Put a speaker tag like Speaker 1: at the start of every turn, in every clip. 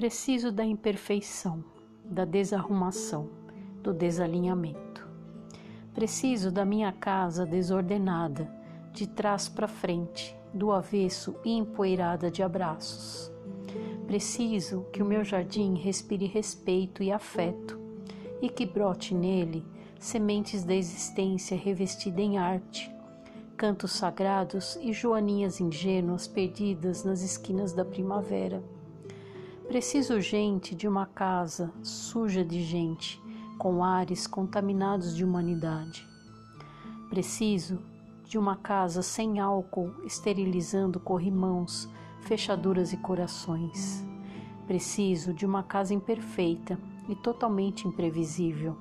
Speaker 1: Preciso da imperfeição, da desarrumação, do desalinhamento. Preciso da minha casa desordenada, de trás para frente, do avesso e empoeirada de abraços. Preciso que o meu jardim respire respeito e afeto e que brote nele sementes da existência revestida em arte, cantos sagrados e joaninhas ingênuas perdidas nas esquinas da primavera. Preciso urgente de uma casa suja de gente, com ares contaminados de humanidade. Preciso de uma casa sem álcool, esterilizando corrimãos, fechaduras e corações. Preciso de uma casa imperfeita e totalmente imprevisível,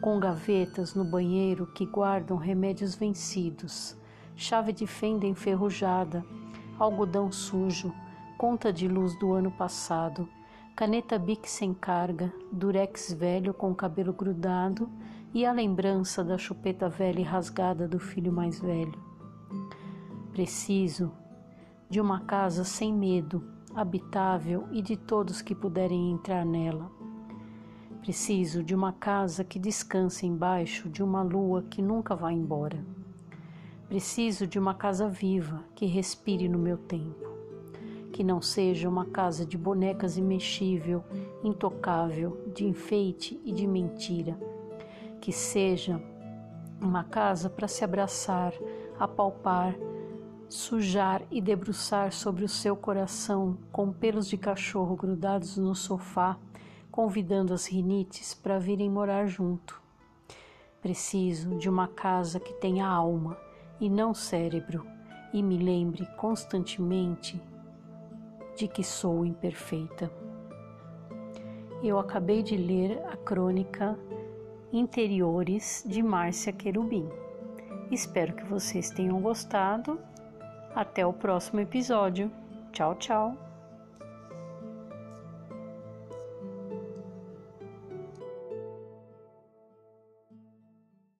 Speaker 1: com gavetas no banheiro que guardam remédios vencidos, chave de fenda enferrujada, algodão sujo, conta de luz do ano passado, caneta Bic sem carga, durex velho com cabelo grudado e a lembrança da chupeta velha e rasgada do filho mais velho. Preciso de uma casa sem medo, habitável e de todos que puderem entrar nela. Preciso de uma casa que descanse embaixo de uma lua que nunca vai embora. Preciso de uma casa viva que respire no meu tempo que não seja uma casa de bonecas imexível, intocável, de enfeite e de mentira, que seja uma casa para se abraçar, apalpar, sujar e debruçar sobre o seu coração com pelos de cachorro grudados no sofá, convidando as rinites para virem morar junto. Preciso de uma casa que tenha alma e não cérebro e me lembre constantemente de que sou imperfeita. Eu acabei de ler a crônica Interiores de Márcia Querubim. Espero que vocês tenham gostado. Até o próximo episódio. Tchau, tchau.